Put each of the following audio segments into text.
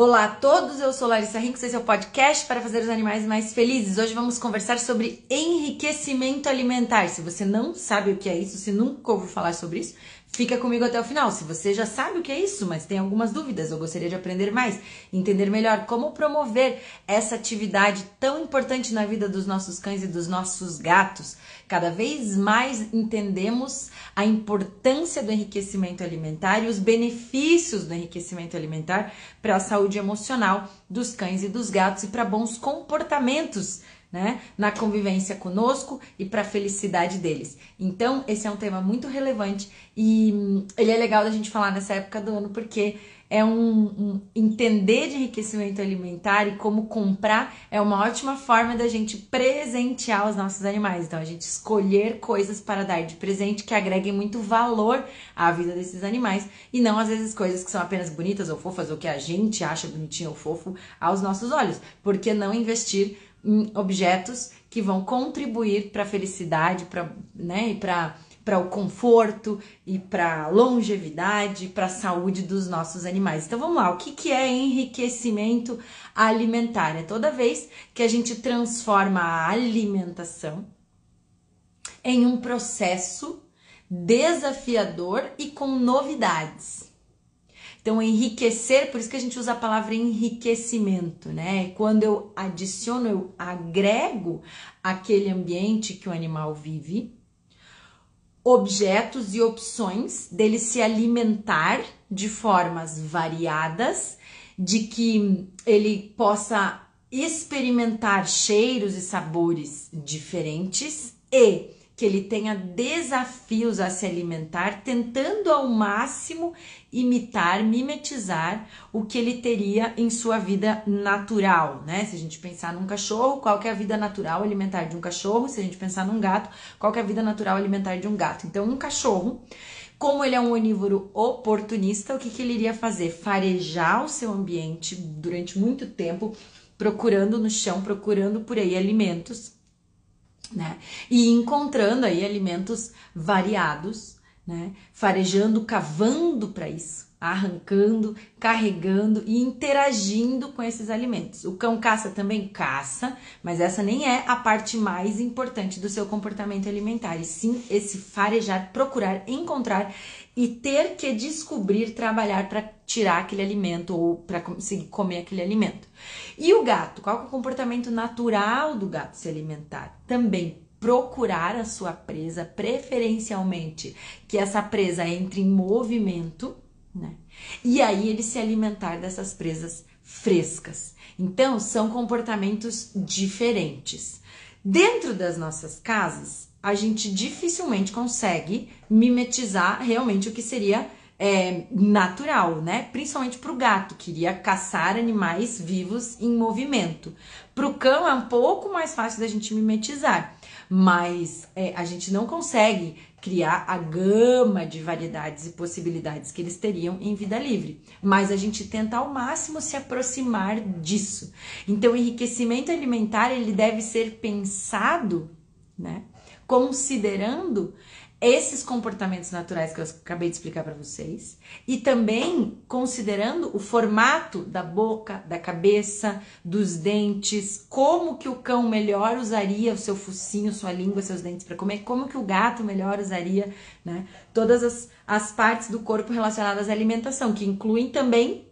Olá a todos, eu sou Larissa Rinks, esse é o podcast para fazer os animais mais felizes. Hoje vamos conversar sobre enriquecimento alimentar. Se você não sabe o que é isso, se nunca ouviu falar sobre isso, fica comigo até o final. Se você já sabe o que é isso, mas tem algumas dúvidas ou gostaria de aprender mais, entender melhor como promover essa atividade tão importante na vida dos nossos cães e dos nossos gatos, cada vez mais entendemos a importância do enriquecimento alimentar e os benefícios do enriquecimento alimentar para a saúde emocional dos cães e dos gatos e para bons comportamentos né, na convivência conosco e para a felicidade deles. Então, esse é um tema muito relevante e hum, ele é legal da gente falar nessa época do ano porque é um, um, entender de enriquecimento alimentar e como comprar é uma ótima forma da gente presentear os nossos animais. Então, a gente escolher coisas para dar de presente que agreguem muito valor à vida desses animais e não às vezes coisas que são apenas bonitas ou fofas ou que a gente acha bonitinho ou fofo aos nossos olhos. Por que não investir em objetos que vão contribuir para a felicidade, para né, e para para o conforto e para a longevidade, para a saúde dos nossos animais. Então vamos lá, o que, que é enriquecimento alimentar? É toda vez que a gente transforma a alimentação em um processo desafiador e com novidades. Então, enriquecer, por isso que a gente usa a palavra enriquecimento, né? Quando eu adiciono, eu agrego aquele ambiente que o animal vive, objetos e opções dele se alimentar de formas variadas, de que ele possa experimentar cheiros e sabores diferentes e que ele tenha desafios a se alimentar, tentando ao máximo imitar, mimetizar o que ele teria em sua vida natural, né? Se a gente pensar num cachorro, qual é a vida natural alimentar de um cachorro? Se a gente pensar num gato, qual é a vida natural alimentar de um gato? Então, um cachorro como ele é um onívoro oportunista, o que, que ele iria fazer? Farejar o seu ambiente durante muito tempo, procurando no chão, procurando por aí alimentos né? E encontrando aí alimentos variados, né? Farejando, cavando para isso, arrancando, carregando e interagindo com esses alimentos. O cão caça também caça, mas essa nem é a parte mais importante do seu comportamento alimentar, e sim esse farejar, procurar, encontrar e ter que descobrir, trabalhar para tirar aquele alimento ou para conseguir comer aquele alimento. E o gato, qual é o comportamento natural do gato se alimentar? Também procurar a sua presa, preferencialmente que essa presa entre em movimento, né? E aí ele se alimentar dessas presas frescas. Então, são comportamentos diferentes. Dentro das nossas casas, a gente dificilmente consegue mimetizar realmente o que seria é, natural, né? Principalmente para o gato, que iria caçar animais vivos em movimento. Para o cão é um pouco mais fácil da gente mimetizar, mas é, a gente não consegue criar a gama de variedades e possibilidades que eles teriam em vida livre. Mas a gente tenta ao máximo se aproximar disso. Então, o enriquecimento alimentar ele deve ser pensado, né? considerando esses comportamentos naturais que eu acabei de explicar para vocês e também considerando o formato da boca, da cabeça, dos dentes, como que o cão melhor usaria o seu focinho, sua língua, seus dentes para comer, como que o gato melhor usaria, né? Todas as, as partes do corpo relacionadas à alimentação, que incluem também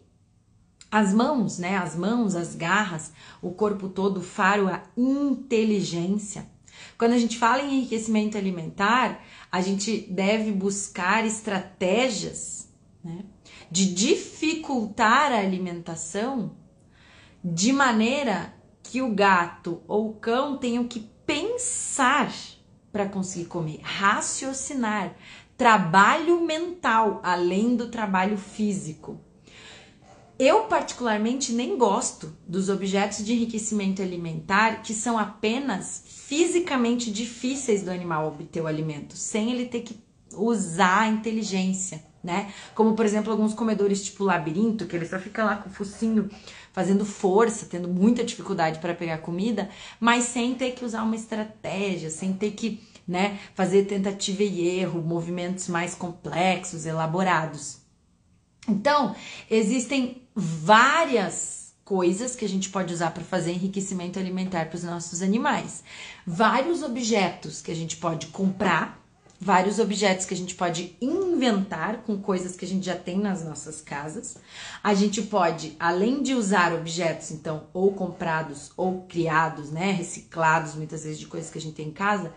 as mãos, né? As mãos, as garras, o corpo todo, o faro, a inteligência. Quando a gente fala em enriquecimento alimentar, a gente deve buscar estratégias né, de dificultar a alimentação de maneira que o gato ou o cão tenham que pensar para conseguir comer, raciocinar, trabalho mental além do trabalho físico. Eu, particularmente, nem gosto dos objetos de enriquecimento alimentar que são apenas fisicamente difíceis do animal obter o alimento, sem ele ter que usar a inteligência, né? Como, por exemplo, alguns comedores tipo labirinto, que ele só fica lá com o focinho fazendo força, tendo muita dificuldade para pegar comida, mas sem ter que usar uma estratégia, sem ter que, né, fazer tentativa e erro, movimentos mais complexos, elaborados. Então, existem várias coisas que a gente pode usar para fazer enriquecimento alimentar para os nossos animais, vários objetos que a gente pode comprar, vários objetos que a gente pode inventar com coisas que a gente já tem nas nossas casas. A gente pode, além de usar objetos, então, ou comprados ou criados, né, reciclados muitas vezes de coisas que a gente tem em casa,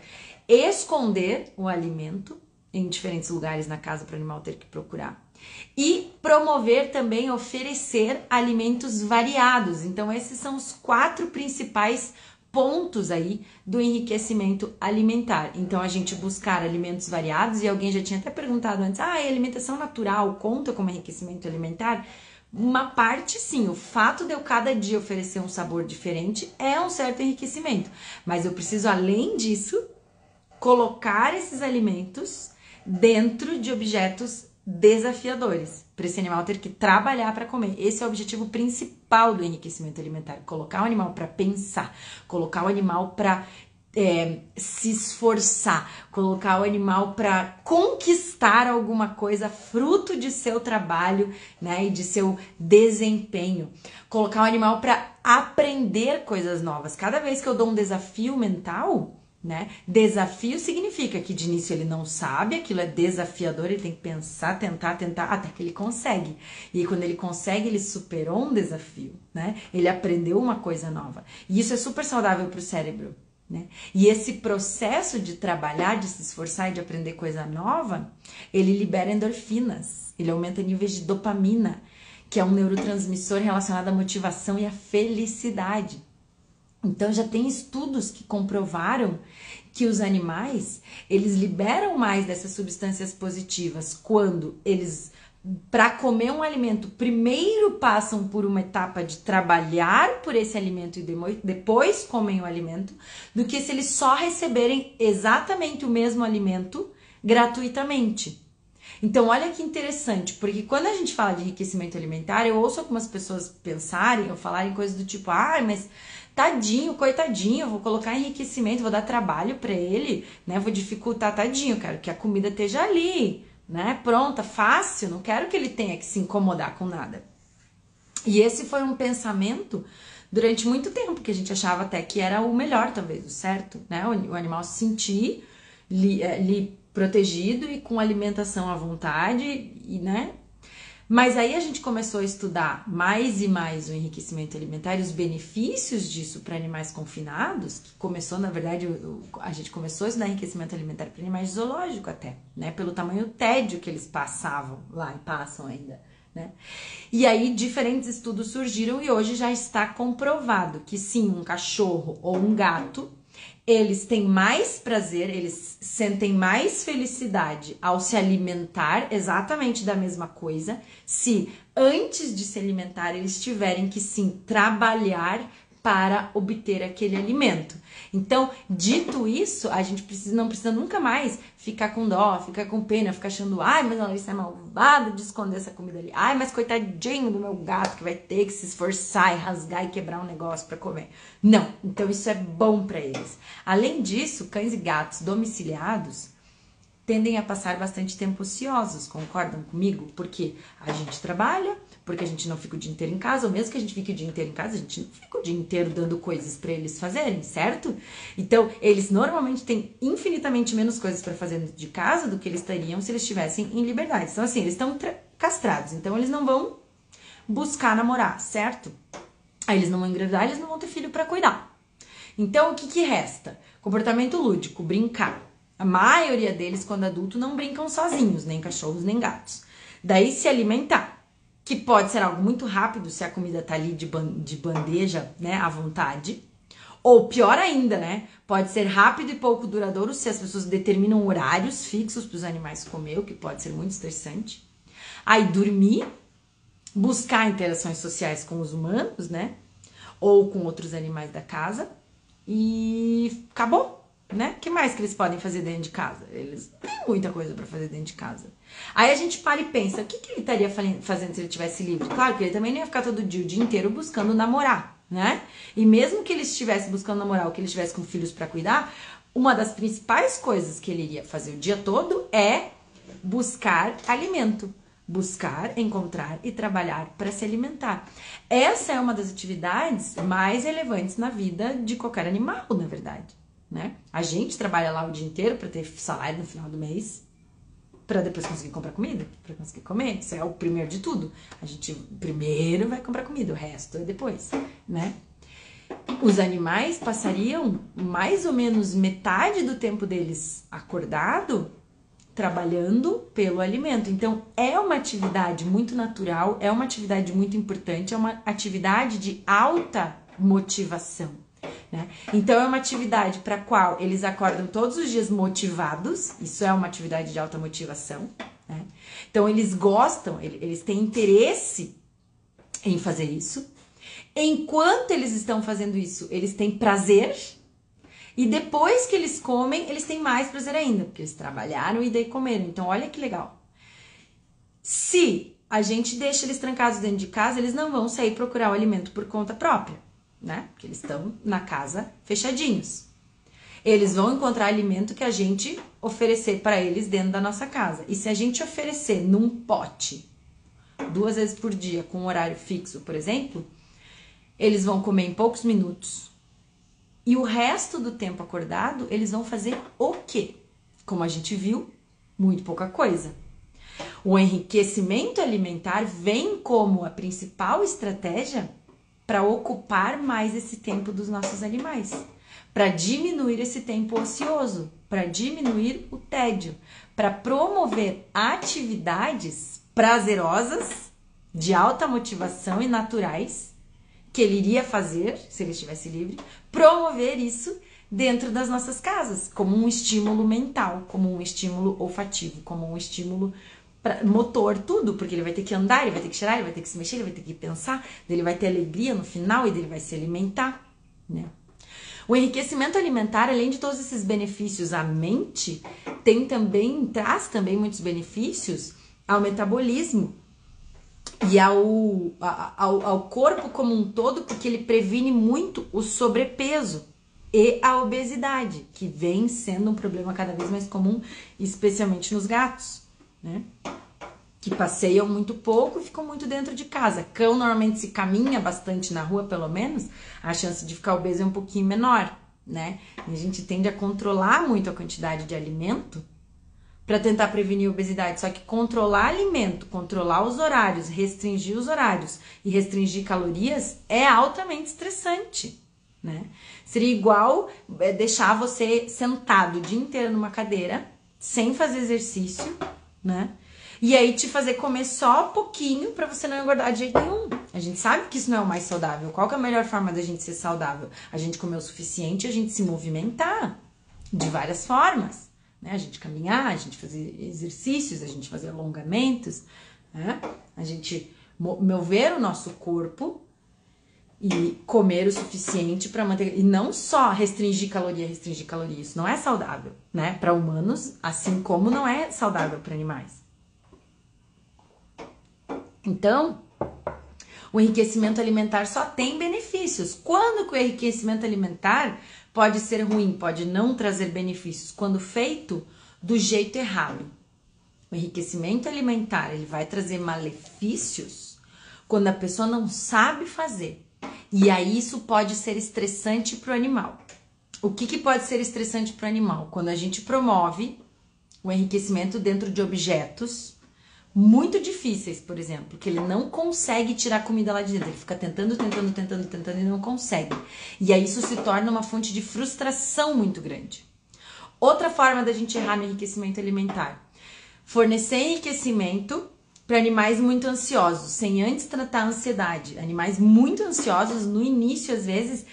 esconder o alimento em diferentes lugares na casa para o animal ter que procurar. E promover também, oferecer alimentos variados. Então, esses são os quatro principais pontos aí do enriquecimento alimentar. Então, a gente buscar alimentos variados, e alguém já tinha até perguntado antes: ah, alimentação natural conta como enriquecimento alimentar? Uma parte sim, o fato de eu cada dia oferecer um sabor diferente é um certo enriquecimento, mas eu preciso, além disso, colocar esses alimentos dentro de objetos desafiadores, para esse animal ter que trabalhar para comer. Esse é o objetivo principal do enriquecimento alimentar: colocar o animal para pensar, colocar o animal para é, se esforçar, colocar o animal para conquistar alguma coisa fruto de seu trabalho, né, e de seu desempenho, colocar o animal para aprender coisas novas. Cada vez que eu dou um desafio mental, né? Desafio significa que de início ele não sabe, aquilo é desafiador, ele tem que pensar, tentar, tentar, até que ele consegue. E quando ele consegue, ele superou um desafio, né? Ele aprendeu uma coisa nova. E isso é super saudável para o cérebro. Né? E esse processo de trabalhar, de se esforçar e de aprender coisa nova, ele libera endorfinas, ele aumenta níveis de dopamina, que é um neurotransmissor relacionado à motivação e à felicidade. Então já tem estudos que comprovaram que os animais, eles liberam mais dessas substâncias positivas quando eles para comer um alimento, primeiro passam por uma etapa de trabalhar por esse alimento e depois comem o alimento, do que se eles só receberem exatamente o mesmo alimento gratuitamente. Então, olha que interessante, porque quando a gente fala de enriquecimento alimentar, eu ouço algumas pessoas pensarem ou falarem coisas do tipo, ah, mas tadinho, coitadinho, vou colocar enriquecimento, vou dar trabalho para ele, né? Vou dificultar, tadinho, quero que a comida esteja ali, né? Pronta, fácil, não quero que ele tenha que se incomodar com nada. E esse foi um pensamento durante muito tempo que a gente achava até que era o melhor, talvez, o certo, né? O, animal se sentir é, li, protegido e com alimentação à vontade, e, né? Mas aí a gente começou a estudar mais e mais o enriquecimento alimentar e os benefícios disso para animais confinados, que começou, na verdade, a gente começou a estudar enriquecimento alimentar para animais zoológicos até, né? Pelo tamanho tédio que eles passavam lá e passam ainda. Né? E aí diferentes estudos surgiram e hoje já está comprovado que sim, um cachorro ou um gato eles têm mais prazer, eles sentem mais felicidade ao se alimentar exatamente da mesma coisa, se antes de se alimentar eles tiverem que sim trabalhar para obter aquele alimento. Então, dito isso, a gente precisa, não precisa nunca mais ficar com dó, ficar com pena, ficar achando, ai, mas a Larissa é malvada de esconder essa comida ali. Ai, mas coitadinho do meu gato que vai ter que se esforçar e rasgar e quebrar um negócio para comer. Não, então isso é bom para eles. Além disso, cães e gatos domiciliados tendem a passar bastante tempo ociosos, concordam comigo? Porque a gente trabalha, porque a gente não fica o dia inteiro em casa, ou mesmo que a gente fique o dia inteiro em casa, a gente não fica o dia inteiro dando coisas para eles fazerem, certo? Então, eles normalmente têm infinitamente menos coisas para fazer de casa do que eles teriam se eles estivessem em liberdade. Então, assim, eles estão castrados, então eles não vão buscar namorar, certo? Aí eles não vão engravidar, eles não vão ter filho para cuidar. Então, o que, que resta? Comportamento lúdico, brincar. A maioria deles, quando adulto, não brincam sozinhos, nem cachorros, nem gatos. Daí se alimentar, que pode ser algo muito rápido se a comida tá ali de, de bandeja, né, à vontade. Ou pior ainda, né? Pode ser rápido e pouco duradouro se as pessoas determinam horários fixos para os animais comer, o que pode ser muito estressante. Aí dormir, buscar interações sociais com os humanos, né? Ou com outros animais da casa. E acabou né? que mais que eles podem fazer dentro de casa? Eles têm muita coisa para fazer dentro de casa. Aí a gente para e pensa, o que, que ele estaria fazendo se ele tivesse livre? Claro que ele também não ia ficar todo dia, o dia inteiro buscando namorar, né? E mesmo que ele estivesse buscando namorar ou que ele estivesse com filhos para cuidar, uma das principais coisas que ele iria fazer o dia todo é buscar alimento, buscar, encontrar e trabalhar para se alimentar. Essa é uma das atividades mais relevantes na vida de qualquer animal, na verdade, né? A gente trabalha lá o dia inteiro para ter salário no final do mês, para depois conseguir comprar comida, para conseguir comer. Isso é o primeiro de tudo. A gente primeiro vai comprar comida, o resto é depois, né? Os animais passariam mais ou menos metade do tempo deles acordado trabalhando pelo alimento. Então, é uma atividade muito natural, é uma atividade muito importante, é uma atividade de alta motivação. Né? Então, é uma atividade para a qual eles acordam todos os dias motivados, isso é uma atividade de alta motivação. Né? Então, eles gostam, eles têm interesse em fazer isso. Enquanto eles estão fazendo isso, eles têm prazer e depois que eles comem, eles têm mais prazer ainda, porque eles trabalharam e daí comeram. Então, olha que legal. Se a gente deixa eles trancados dentro de casa, eles não vão sair procurar o alimento por conta própria, né? Porque eles estão na casa fechadinhos. Eles vão encontrar alimento que a gente oferecer para eles dentro da nossa casa. E se a gente oferecer num pote duas vezes por dia com um horário fixo, por exemplo, eles vão comer em poucos minutos e o resto do tempo acordado, eles vão fazer o quê? Como a gente viu, muito pouca coisa. O enriquecimento alimentar vem como a principal estratégia para ocupar mais esse tempo dos nossos animais, para diminuir esse tempo ocioso, para diminuir o tédio, para promover atividades prazerosas, de alta motivação e naturais que ele iria fazer se ele estivesse livre, promover isso dentro das nossas casas, como um estímulo mental, como um estímulo olfativo, como um estímulo pra, motor, tudo, porque ele vai ter que andar, ele vai ter que cheirar, ele vai ter que se mexer, ele vai ter que pensar, ele vai ter alegria no final e ele vai se alimentar, né? O enriquecimento alimentar, além de todos esses benefícios à mente, tem também traz também muitos benefícios ao metabolismo, e ao, ao, ao corpo como um todo, porque ele previne muito o sobrepeso e a obesidade, que vem sendo um problema cada vez mais comum, especialmente nos gatos, né? Que passeiam muito pouco e ficam muito dentro de casa. Cão normalmente se caminha bastante na rua, pelo menos, a chance de ficar obeso é um pouquinho menor, né? E a gente tende a controlar muito a quantidade de alimento para tentar prevenir a obesidade. Só que controlar alimento, controlar os horários, restringir os horários e restringir calorias é altamente estressante, né? Seria igual é, deixar você sentado o dia inteiro numa cadeira, sem fazer exercício, né? E aí te fazer comer só pouquinho para você não engordar de jeito nenhum. A gente sabe que isso não é o mais saudável. Qual é a melhor forma da gente ser saudável? A gente comer o suficiente, a gente se movimentar de várias formas né? A gente caminhar, a gente fazer exercícios, a gente fazer alongamentos, né? A gente mover o nosso corpo e comer o suficiente para manter e não só restringir caloria, restringir caloria, isso não é saudável, né? Para humanos, assim como não é saudável para animais. Então, o enriquecimento alimentar só tem benefícios. Quando que o enriquecimento alimentar pode ser ruim, pode não trazer benefícios quando feito do jeito errado. O enriquecimento alimentar, ele vai trazer malefícios quando a pessoa não sabe fazer. E aí isso pode ser estressante para o animal. O que, que pode ser estressante para o animal? Quando a gente promove o enriquecimento dentro de objetos muito difíceis, por exemplo, que ele não consegue tirar comida lá de dentro, ele fica tentando, tentando, tentando, tentando e não consegue. E aí isso se torna uma fonte de frustração muito grande. Outra forma da gente errar no enriquecimento alimentar: fornecer enriquecimento para animais muito ansiosos, sem antes tratar a ansiedade. Animais muito ansiosos, no início, às vezes,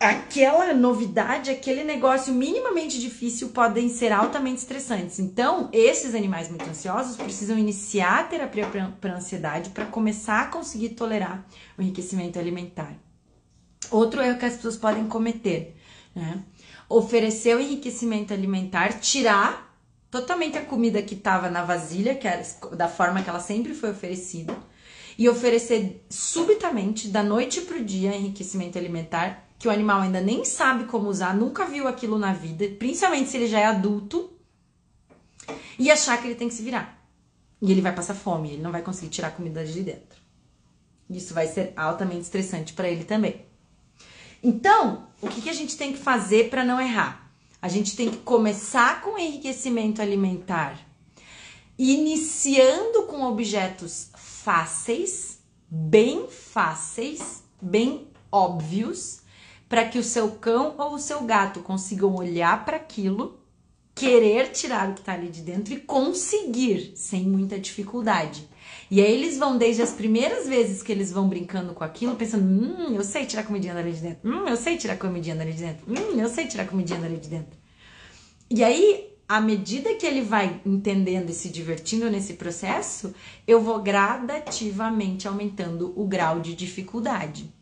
aquela novidade, aquele negócio minimamente difícil podem ser altamente estressantes. Então, esses animais muito ansiosos precisam iniciar a terapia para ansiedade para começar a conseguir tolerar o enriquecimento alimentar. Outro erro que as pessoas podem cometer, né? Oferecer o enriquecimento alimentar, tirar totalmente a comida que estava na vasilha, que era da forma que ela sempre foi oferecida, e oferecer subitamente, da noite para o dia, enriquecimento alimentar que o animal ainda nem sabe como usar, nunca viu aquilo na vida, principalmente se ele já é adulto, e achar que ele tem que se virar. E ele vai passar fome, ele não vai conseguir tirar a comida de dentro. Isso vai ser altamente estressante para ele também. Então, o que, que a gente tem que fazer para não errar? A gente tem que começar com enriquecimento alimentar, iniciando com objetos fáceis, bem fáceis, bem óbvios, para que o seu cão ou o seu gato consigam olhar para aquilo, querer tirar o que está ali de dentro e conseguir sem muita dificuldade. E aí eles vão, desde as primeiras vezes que eles vão brincando com aquilo, pensando: hum, eu sei tirar comidinha dali de dentro, hum, eu sei tirar comidinha dali de dentro, hum, eu sei tirar comidinha dali de dentro. E aí, à medida que ele vai entendendo e se divertindo nesse processo, eu vou gradativamente aumentando o grau de dificuldade.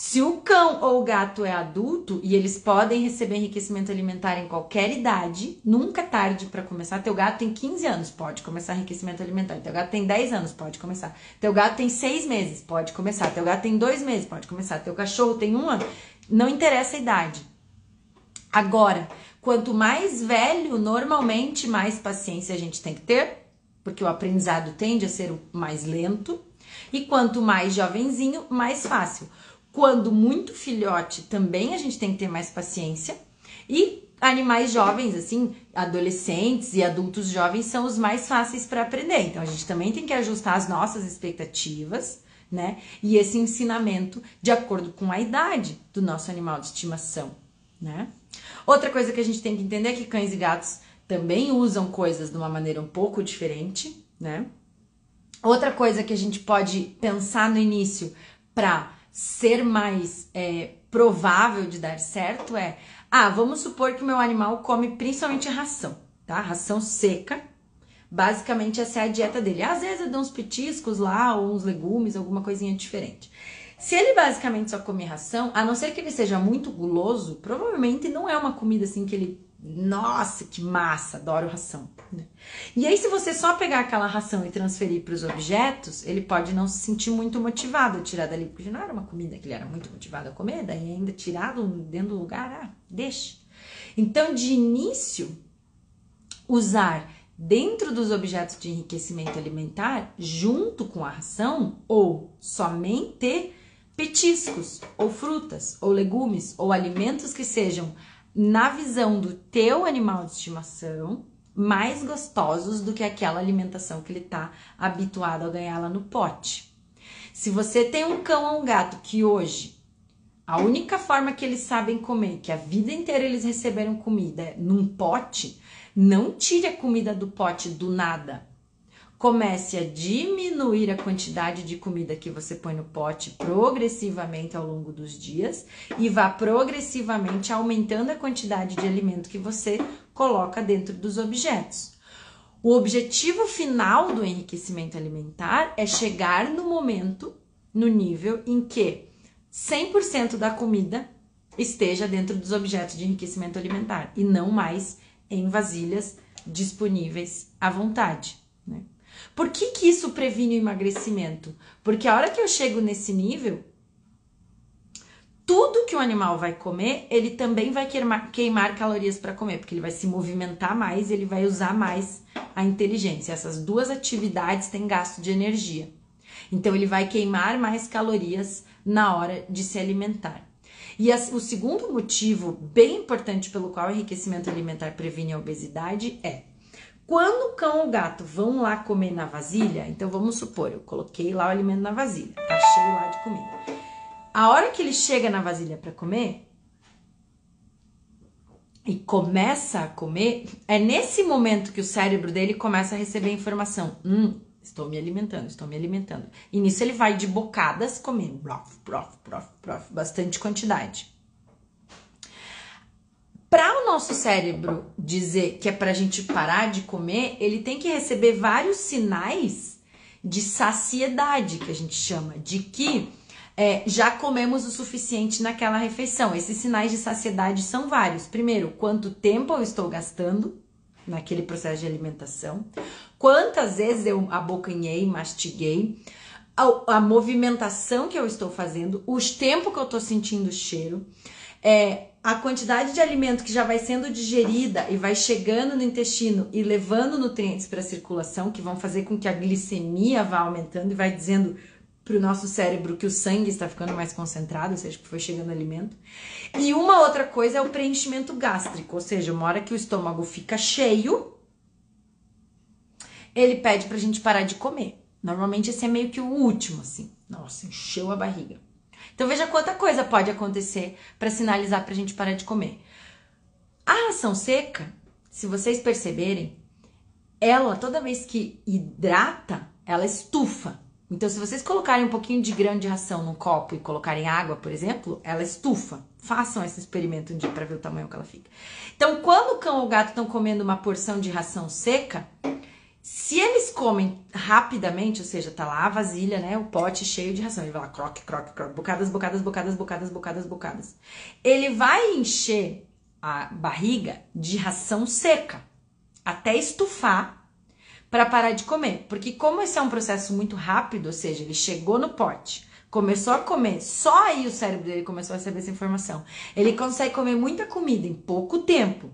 Se o cão ou o gato é adulto e eles podem receber enriquecimento alimentar em qualquer idade, nunca é tarde para começar. Teu gato tem 15 anos, pode começar enriquecimento alimentar. Teu gato tem 10 anos, pode começar. Teu gato tem 6 meses, pode começar. Teu gato tem 2 meses, pode começar. Teu cachorro tem um ano, não interessa a idade. Agora, quanto mais velho, normalmente mais paciência a gente tem que ter, porque o aprendizado tende a ser mais lento. E quanto mais jovenzinho, mais fácil. Quando muito filhote, também a gente tem que ter mais paciência. E animais jovens, assim, adolescentes e adultos jovens são os mais fáceis para aprender. Então a gente também tem que ajustar as nossas expectativas, né? E esse ensinamento de acordo com a idade do nosso animal de estimação, né? Outra coisa que a gente tem que entender é que cães e gatos também usam coisas de uma maneira um pouco diferente, né? Outra coisa que a gente pode pensar no início para ser mais é, provável de dar certo é: ah, vamos supor que o meu animal come principalmente ração, tá? Ração seca. Basicamente, essa é a dieta dele. Às vezes eu dou uns petiscos lá, ou uns legumes, alguma coisinha diferente. Se ele basicamente só come ração, a não ser que ele seja muito guloso, provavelmente não é uma comida assim que ele nossa, que massa, adoro ração. Né? E aí, se você só pegar aquela ração e transferir para os objetos, ele pode não se sentir muito motivado a tirar dali, porque não era uma comida que ele era muito motivado a comer, daí ainda tirado dentro do lugar, ah, deixa. Então, de início, usar dentro dos objetos de enriquecimento alimentar, junto com a ração, ou somente petiscos, ou frutas, ou legumes, ou alimentos que sejam na visão do teu animal de estimação, mais gostosos do que aquela alimentação que ele está habituado a ganhar lá no pote. Se você tem um cão ou um gato que hoje a única forma que eles sabem comer, que a vida inteira eles receberam comida num pote, não tire a comida do pote do nada comece a diminuir a quantidade de comida que você põe no pote progressivamente ao longo dos dias e vá progressivamente aumentando a quantidade de alimento que você coloca dentro dos objetos. O objetivo final do enriquecimento alimentar é chegar no momento, no nível em que 100% da comida esteja dentro dos objetos de enriquecimento alimentar e não mais em vasilhas disponíveis à vontade. Por que, que isso previne o emagrecimento? Porque a hora que eu chego nesse nível, tudo que o animal vai comer, ele também vai queimar, queimar calorias para comer, porque ele vai se movimentar mais, ele vai usar mais a inteligência. Essas duas atividades têm gasto de energia. Então ele vai queimar mais calorias na hora de se alimentar. E o segundo motivo bem importante pelo qual o enriquecimento alimentar previne a obesidade é quando o cão ou o gato vão lá comer na vasilha, então vamos supor, eu coloquei lá o alimento na vasilha, tá cheio lá de comida. A hora que ele chega na vasilha para comer e começa a comer, é nesse momento que o cérebro dele começa a receber informação. Hum, estou me alimentando, estou me alimentando. E nisso ele vai de bocadas comendo, brof, brof, brof, brof, bastante quantidade. Para o nosso cérebro dizer que é para a gente parar de comer, ele tem que receber vários sinais de saciedade, que a gente chama, de que é, já comemos o suficiente naquela refeição. Esses sinais de saciedade são vários. Primeiro, quanto tempo eu estou gastando naquele processo de alimentação, quantas vezes eu abocanhei, mastiguei, a, a movimentação que eu estou fazendo, o tempo que eu estou sentindo o cheiro é a quantidade de alimento que já vai sendo digerida e vai chegando no intestino e levando nutrientes para a circulação, que vão fazer com que a glicemia vá aumentando e vai dizendo para o nosso cérebro que o sangue está ficando mais concentrado, ou seja, que foi chegando alimento. E uma outra coisa é o preenchimento gástrico, ou seja, uma hora que o estômago fica cheio, ele pede para a gente parar de comer. Normalmente esse é meio que o último, assim. Nossa, encheu a barriga. Então veja quanta coisa pode acontecer para sinalizar para a gente parar de comer. A ração seca, se vocês perceberem, ela toda vez que hidrata, ela estufa. Então, se vocês colocarem um pouquinho de grão de ração num copo e colocarem água, por exemplo, ela estufa. Façam esse experimento um dia para ver o tamanho que ela fica. Então, quando o cão ou o gato estão comendo uma porção de ração seca, se eles comem rapidamente, ou seja, tá lá a vasilha, né, o pote cheio de ração, ele vai lá, croque, croque, croque, bocadas, bocadas, bocadas, bocadas, bocadas, bocadas. Ele vai encher a barriga de ração seca até estufar para parar de comer, porque como esse é um processo muito rápido, ou seja, ele chegou no pote, começou a comer, só aí o cérebro dele começou a receber essa informação. Ele consegue comer muita comida em pouco tempo.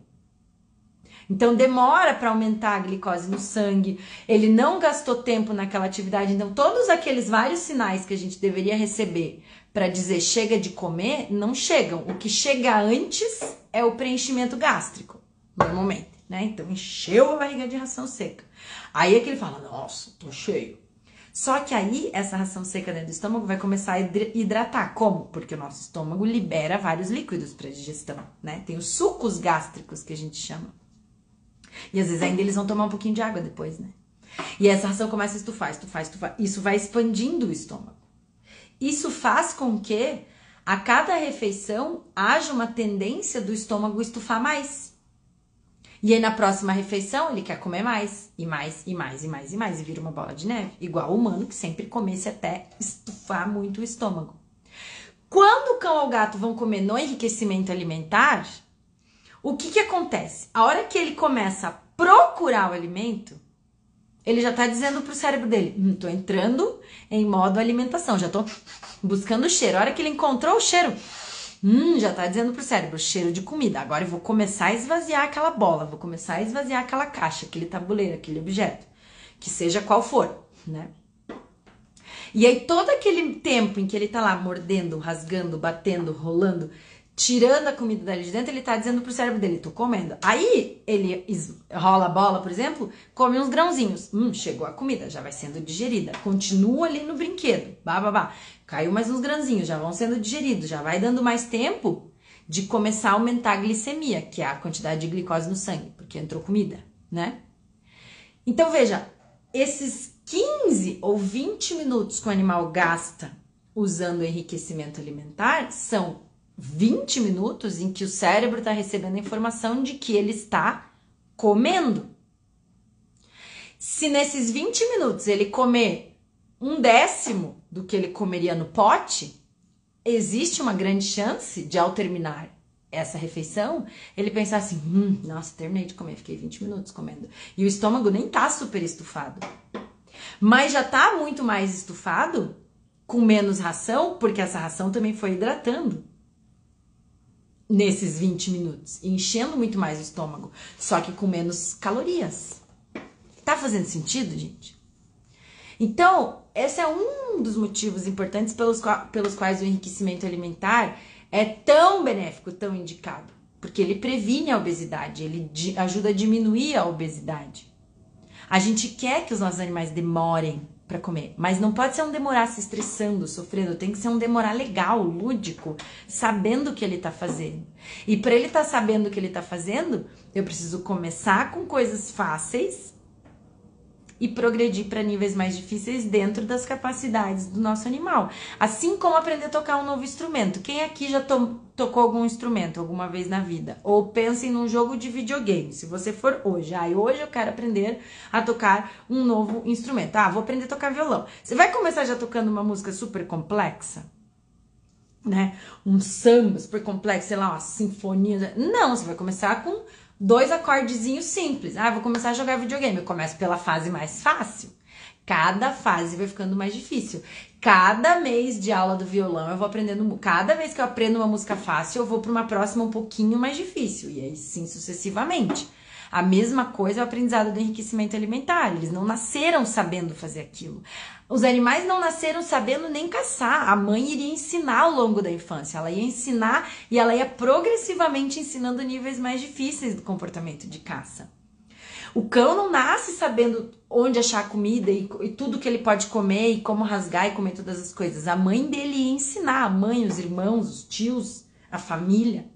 Então demora para aumentar a glicose no sangue, ele não gastou tempo naquela atividade. Então todos aqueles vários sinais que a gente deveria receber para dizer chega de comer não chegam. O que chega antes é o preenchimento gástrico, normalmente, né? Então encheu a barriga de ração seca. Aí é que ele fala: "Nossa, tô cheio". Só que aí essa ração seca dentro do estômago vai começar a hidratar. Como? Porque o nosso estômago libera vários líquidos para digestão, né? Tem os sucos gástricos que a gente chama. E às vezes ainda eles vão tomar um pouquinho de água depois, né? E essa ração começa a estufar, estufar, estufar. Isso vai expandindo o estômago. Isso faz com que a cada refeição haja uma tendência do estômago estufar mais. E aí na próxima refeição ele quer comer mais, e mais, e mais, e mais, e mais, e vira uma bola de neve. Igual o humano que sempre comesse até estufar muito o estômago. Quando o cão ou o gato vão comer no enriquecimento alimentar, o que que acontece? A hora que ele começa a procurar o alimento, ele já tá dizendo pro cérebro dele: hum, tô entrando em modo alimentação, já tô buscando o cheiro. A hora que ele encontrou o cheiro, hum, já tá dizendo pro cérebro: cheiro de comida. Agora eu vou começar a esvaziar aquela bola, vou começar a esvaziar aquela caixa, aquele tabuleiro, aquele objeto, que seja qual for, né? E aí todo aquele tempo em que ele tá lá mordendo, rasgando, batendo, rolando, tirando a comida dali de dentro, ele tá dizendo pro cérebro dele, tô comendo. Aí ele rola a bola, por exemplo, come uns grãozinhos. Hum, chegou a comida, já vai sendo digerida. Continua ali no brinquedo. Babá. Caiu mais uns grãozinhos, já vão sendo digeridos, já vai dando mais tempo de começar a aumentar a glicemia, que é a quantidade de glicose no sangue, porque entrou comida, né? Então veja, esses 15 ou 20 minutos que o animal gasta usando o enriquecimento alimentar são 20 minutos em que o cérebro está recebendo a informação de que ele está comendo. Se nesses 20 minutos ele comer um décimo do que ele comeria no pote, existe uma grande chance de, ao terminar essa refeição, ele pensar assim: hum, nossa, terminei de comer, fiquei 20 minutos comendo. E o estômago nem tá super estufado. Mas já tá muito mais estufado, com menos ração, porque essa ração também foi hidratando nesses 20 minutos, enchendo muito mais o estômago, só que com menos calorias. Tá fazendo sentido, gente? Então, esse é um dos motivos importantes pelos, pelos quais o enriquecimento alimentar é tão benéfico, tão indicado. Porque ele previne a obesidade, ele ajuda a diminuir a obesidade. A gente quer que os nossos animais demorem para comer. Mas não pode ser um demorar se estressando, sofrendo, tem que ser um demorar legal, lúdico, sabendo o que ele tá fazendo. E para ele estar tá sabendo o que ele tá fazendo, eu preciso começar com coisas fáceis e progredir para níveis mais difíceis dentro das capacidades do nosso animal. Assim como aprender a tocar um novo instrumento. Quem aqui já to tocou algum instrumento alguma vez na vida? Ou pensem num jogo de videogame. Se você for hoje, ah, hoje eu quero aprender a tocar um novo instrumento. Ah, vou aprender a tocar violão. Você vai começar já tocando uma música super complexa? Né? Um samba super complexo, sei lá, uma sinfonia. Não, você vai começar com dois acordezinhos simples. Ah, vou começar a jogar videogame. Eu começo pela fase mais fácil. Cada fase vai ficando mais difícil. cada mês de aula do violão eu vou aprendendo. Cada vez que eu aprendo uma música fácil, eu vou para uma próxima um pouquinho mais difícil. E aí sim sucessivamente. A mesma coisa é o aprendizado do enriquecimento alimentar. Eles não nasceram sabendo fazer aquilo. Os animais não nasceram sabendo nem caçar. A mãe iria ensinar ao longo da infância. Ela ia ensinar e ela ia progressivamente ensinando níveis mais difíceis do comportamento de caça. O cão não nasce sabendo onde achar comida e, e, tudo que ele pode comer e como rasgar e comer todas as coisas. A mãe dele ia ensinar, a mãe, os irmãos, os tios, a família.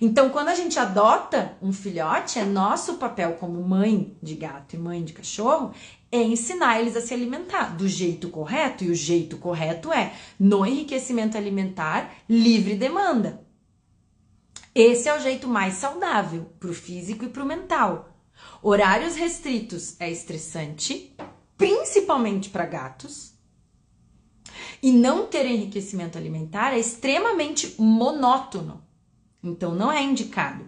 Então, quando a gente adota um filhote, é nosso papel como mãe de gato e mãe de cachorro é ensinar eles a se alimentar do jeito correto. E o jeito correto é no enriquecimento alimentar, livre demanda. Esse é o jeito mais saudável para o físico e para o mental. Horários restritos é estressante, principalmente para gatos. E não ter enriquecimento alimentar é extremamente monótono. Então não é indicado.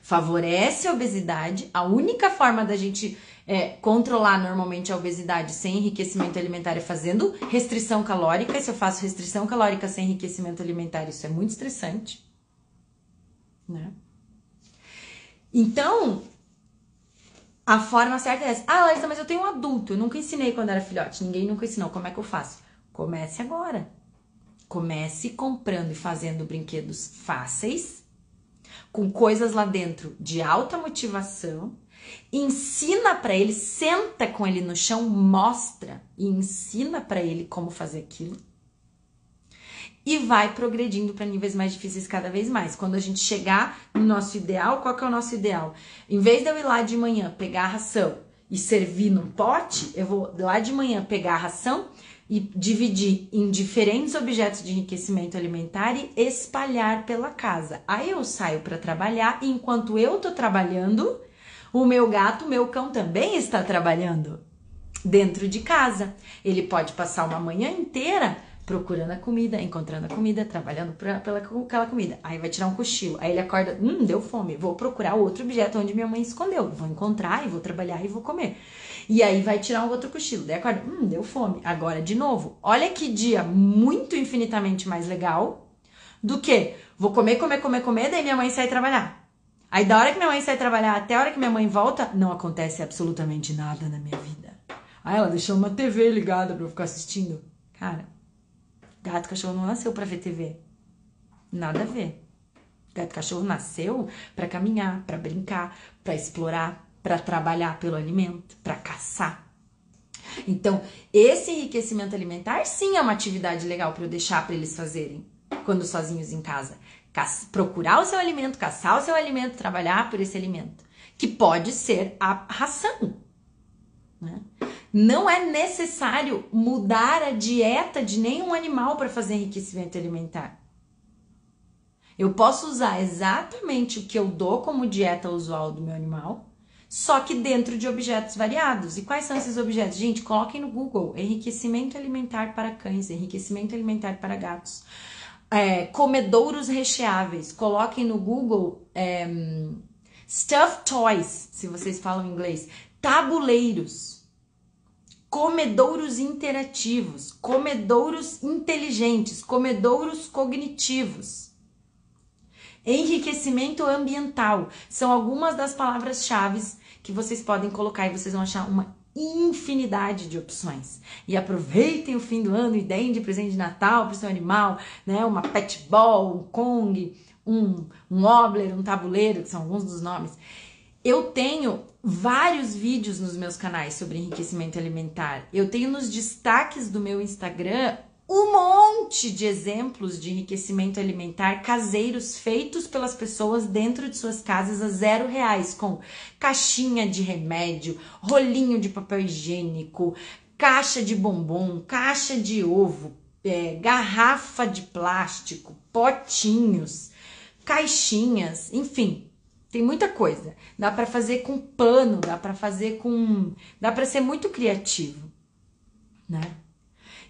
Favorece a obesidade. A única forma da gente é, controlar normalmente a obesidade sem enriquecimento alimentar é fazendo restrição calórica. E se eu faço restrição calórica sem enriquecimento alimentar, isso é muito estressante. Né? Então, a forma certa é essa. Ah, Larissa, mas eu tenho um adulto. Eu nunca ensinei quando era filhote. Ninguém nunca ensinou. Como é que eu faço? Comece agora. Comece comprando e fazendo brinquedos fáceis com coisas lá dentro de alta motivação, ensina para ele, senta com ele no chão, mostra e ensina para ele como fazer aquilo. E vai progredindo para níveis mais difíceis cada vez mais. Quando a gente chegar no nosso ideal, qual que é o nosso ideal? Em vez de eu ir lá de manhã pegar a ração e servir num pote, eu vou lá de manhã pegar a ração e dividir em diferentes objetos de enriquecimento alimentar e espalhar pela casa. Aí eu saio para trabalhar e enquanto eu tô trabalhando, o meu gato, o meu cão também está trabalhando dentro de casa. Ele pode passar uma manhã inteira procurando a comida, encontrando a comida, trabalhando pra, pela aquela comida. Aí vai tirar um cochilo. Aí ele acorda, hum, deu fome, vou procurar outro objeto onde minha mãe escondeu. Vou encontrar e vou trabalhar e vou comer. E aí vai tirar um outro cochilo. Daí acorda, hum, deu fome. Agora de novo. Olha que dia muito infinitamente mais legal do que vou comer, comer, comer, comer, daí minha mãe sai trabalhar. Aí da hora que minha mãe sai trabalhar até a hora que minha mãe volta, não acontece absolutamente nada na minha vida. Aí ela deixou uma TV ligada para eu ficar assistindo. Cara, gato cachorro não nasceu para ver TV. Nada a ver. Gato cachorro nasceu para caminhar, para brincar, para explorar, para trabalhar pelo alimento, para caçar. Então, esse enriquecimento alimentar sim é uma atividade legal para eu deixar para eles fazerem quando sozinhos em casa. Caça, procurar o seu alimento, caçar o seu alimento, trabalhar por esse alimento, que pode ser a ração. Né? Não é necessário mudar a dieta de nenhum animal para fazer enriquecimento alimentar. Eu posso usar exatamente o que eu dou como dieta usual do meu animal só que dentro de objetos variados. E quais são esses objetos? Gente, coloquem no Google: enriquecimento alimentar para cães, enriquecimento alimentar para gatos. É, comedouros recheáveis. Coloquem no Google é, stuffed toys, se vocês falam inglês. Tabuleiros. Comedouros interativos, comedouros inteligentes, comedouros cognitivos. Enriquecimento ambiental são algumas das palavras-chave que vocês podem colocar e vocês vão achar uma infinidade de opções. E aproveitem o fim do ano e deem de presente de Natal para o seu animal, né? Uma pet ball, um Kong, um, um Obler, um tabuleiro, que são alguns dos nomes. Eu tenho vários vídeos nos meus canais sobre enriquecimento alimentar. Eu tenho nos destaques do meu Instagram um monte de exemplos de enriquecimento alimentar caseiros feitos pelas pessoas dentro de suas casas a zero reais, com caixinha de remédio, rolinho de papel higiênico, caixa de bombom, caixa de ovo, é, garrafa de plástico, potinhos, caixinhas, enfim, tem muita coisa. Dá para fazer com pano, dá para fazer com, dá para ser muito criativo, né?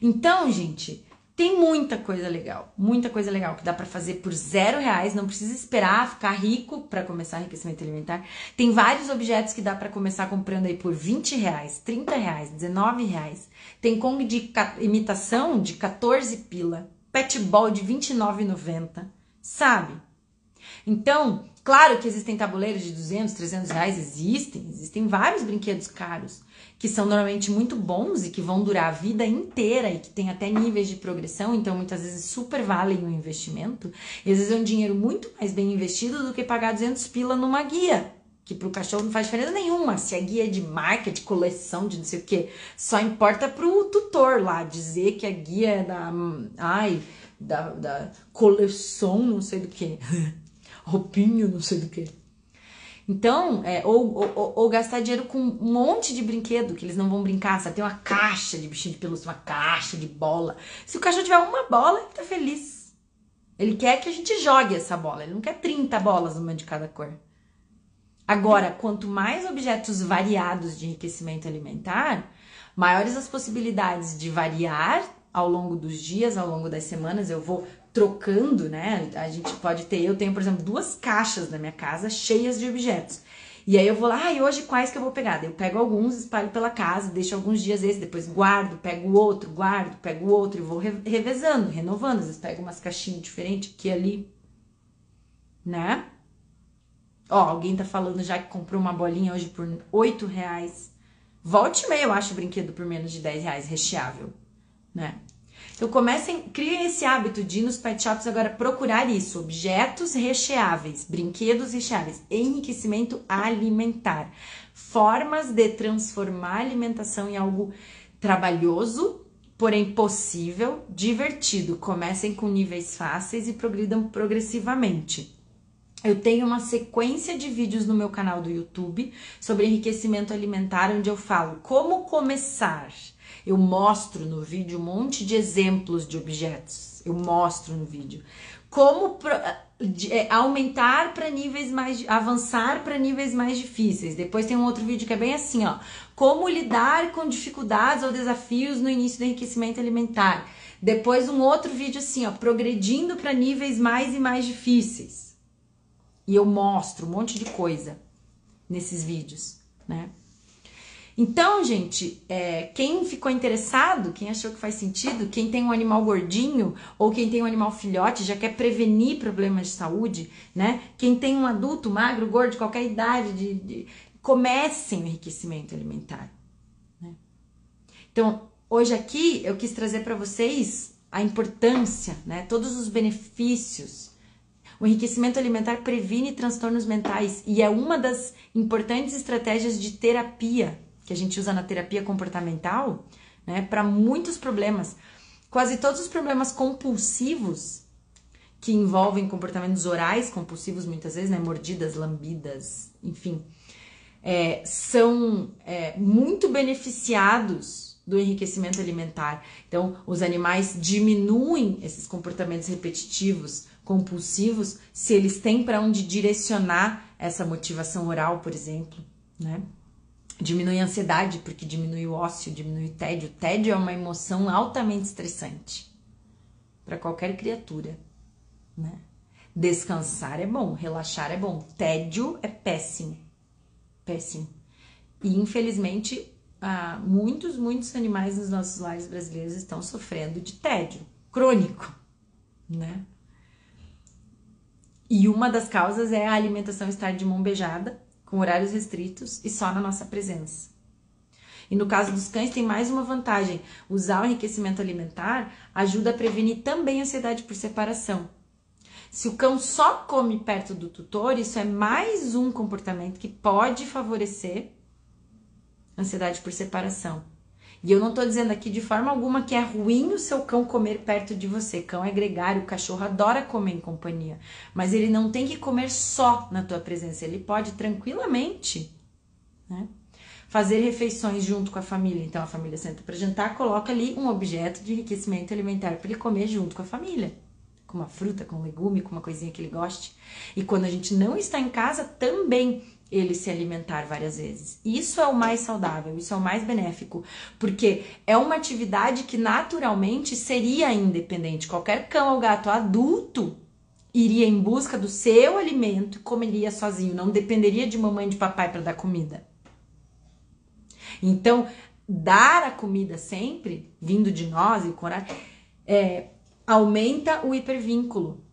Então, gente, Tem muita coisa legal, muita coisa legal que dá para fazer por zero reais. Não precisa esperar ficar rico para começar enriquecimento alimentar. Tem vários objetos que dá para começar comprando aí por 20 reais, 30 reais, 19 reais. Tem Kong de imitação de 14 pila, pet ball de 29,90, sabe? Então, claro que existem tabuleiros de 200, 300 reais, existem, existem vários brinquedos caros que são normalmente muito bons e que vão durar a vida inteira e que tem até níveis de progressão, então muitas vezes super valem o investimento. E às vezes é um dinheiro muito mais bem investido do que pagar 200 pila numa guia, que pro cachorro não faz diferença nenhuma. Se a guia é de marca, de coleção, de não sei o que, só importa pro tutor lá dizer que a guia é da, ai, da, da coleção, não sei do que, roupinho, não sei do que. Então, é, ou, ou, ou, gastar dinheiro com um monte de brinquedo que eles não vão brincar, sabe? Tem uma caixa de bichinho de pelúcia, uma caixa de bola. Se o cachorro tiver uma bola, ele tá feliz. Ele quer que a gente jogue essa bola, ele não quer 30 bolas, uma de cada cor. Agora, quanto mais objetos variados de enriquecimento alimentar, maiores as possibilidades de variar ao longo dos dias, ao longo das semanas. Eu vou trocando, né? A gente pode ter, eu tenho, por exemplo, duas caixas na minha casa cheias de objetos. E aí eu vou lá, ah, hoje quais que eu vou pegar? Daí eu pego alguns, espalho pela casa, deixo alguns dias esse, depois guardo, pego o outro, guardo, pego o outro e vou revezando, renovando. Às vezes pego umas caixinhas diferentes aqui e ali, né? Ó, alguém tá falando já que comprou uma bolinha hoje por 8 reais. Volte e meia eu acho brinquedo por menos de 10 reais, recheável, né? Então comecem, criem esse hábito de ir nos pet shops agora procurar isso, objetos recheáveis, brinquedos recheáveis, enriquecimento alimentar, formas de transformar a alimentação em algo trabalhoso, porém possível, divertido. Comecem com níveis fáceis e progridam progressivamente. Eu tenho uma sequência de vídeos no meu canal do YouTube sobre enriquecimento alimentar, onde eu falo como começar eu mostro no vídeo um monte de exemplos de objetos. Eu mostro no vídeo como é, aumentar para níveis mais avançar para níveis mais difíceis. Depois tem um outro vídeo que é bem assim, ó, como lidar com dificuldades ou desafios no início do enriquecimento alimentar. Depois um outro vídeo assim, ó, progredindo para níveis mais e mais difíceis. E eu mostro um monte de coisa nesses vídeos, né? Então, gente, é, quem ficou interessado, quem achou que faz sentido, quem tem um animal gordinho ou quem tem um animal filhote, já quer prevenir problemas de saúde, né? Quem tem um adulto magro, gordo, qualquer idade, de, de comecem o enriquecimento alimentar. Né? Então, hoje aqui eu quis trazer para vocês a importância, né? Todos os benefícios. O enriquecimento alimentar previne transtornos mentais e é uma das importantes estratégias de terapia que a gente usa na terapia comportamental, né, para muitos problemas. Quase todos os problemas compulsivos que envolvem comportamentos orais compulsivos, muitas vezes, né, mordidas, lambidas, enfim, é, são é, muito beneficiados do enriquecimento alimentar. Então, os animais diminuem esses comportamentos repetitivos, compulsivos, se eles têm para onde direcionar essa motivação oral, por exemplo, né? Diminui a ansiedade, porque diminui o ócio, diminui o tédio. O tédio é uma emoção altamente estressante para qualquer criatura, né? Descansar é bom, relaxar é bom. Tédio é péssimo. Péssimo. E infelizmente, ah, muitos, muitos animais nos nossos lares brasileiros estão sofrendo de tédio crônico, né? E uma das causas é a alimentação estar de mão beijada com horários restritos e só na nossa presença. E no caso dos cães, tem mais uma vantagem: usar o enriquecimento alimentar ajuda a prevenir também a ansiedade por separação. Se o cão só come perto do tutor, isso é mais um comportamento que pode favorecer ansiedade por separação. E eu não estou dizendo aqui de forma alguma que é ruim o seu cão comer perto de você. Cão é gregário, o cachorro adora comer em companhia. Mas ele não tem que comer só na tua presença. Ele pode tranquilamente né, fazer refeições junto com a família. Então a família senta para jantar, coloca ali um objeto de enriquecimento alimentar para ele comer junto com a família. Com uma fruta, com um legume, com uma coisinha que ele goste. E quando a gente não está em casa, também ele se alimentar várias vezes. Isso é o mais saudável, isso é o mais benéfico, porque é uma atividade que naturalmente seria independente. Qualquer cão ou gato adulto iria em busca do seu alimento e comeria sozinho, não dependeria de mamãe e de papai para dar comida. Então, dar a comida sempre, vindo de nós e coragem, é, aumenta o hipervínculo,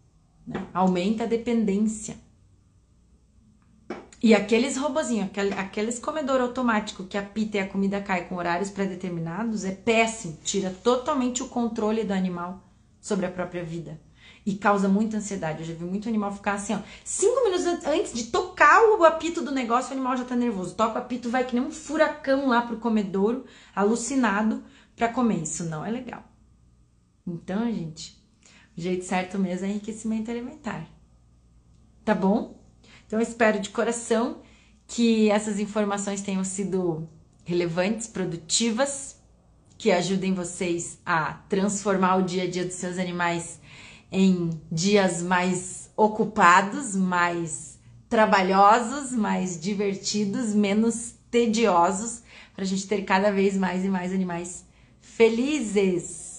né? aumenta a dependência. E aqueles robozinhos, aqueles comedor automático que apita e a comida cai com horários pré-determinados é péssimo, tira totalmente o controle do animal sobre a própria vida e causa muita ansiedade. Eu já vi muito animal ficar assim, ó, cinco minutos antes de tocar o apito do negócio, o animal já tá nervoso. Toca o apito, vai que nem um furacão lá pro comedouro, alucinado para comer. Isso não é legal. Então, gente, o jeito certo mesmo é enriquecimento alimentar. Tá bom? Então, eu espero de coração que essas informações tenham sido relevantes, produtivas, que ajudem vocês a transformar o dia a dia dos seus animais em dias mais ocupados, mais trabalhosos, mais divertidos, menos tediosos, para a gente ter cada vez mais e mais animais felizes.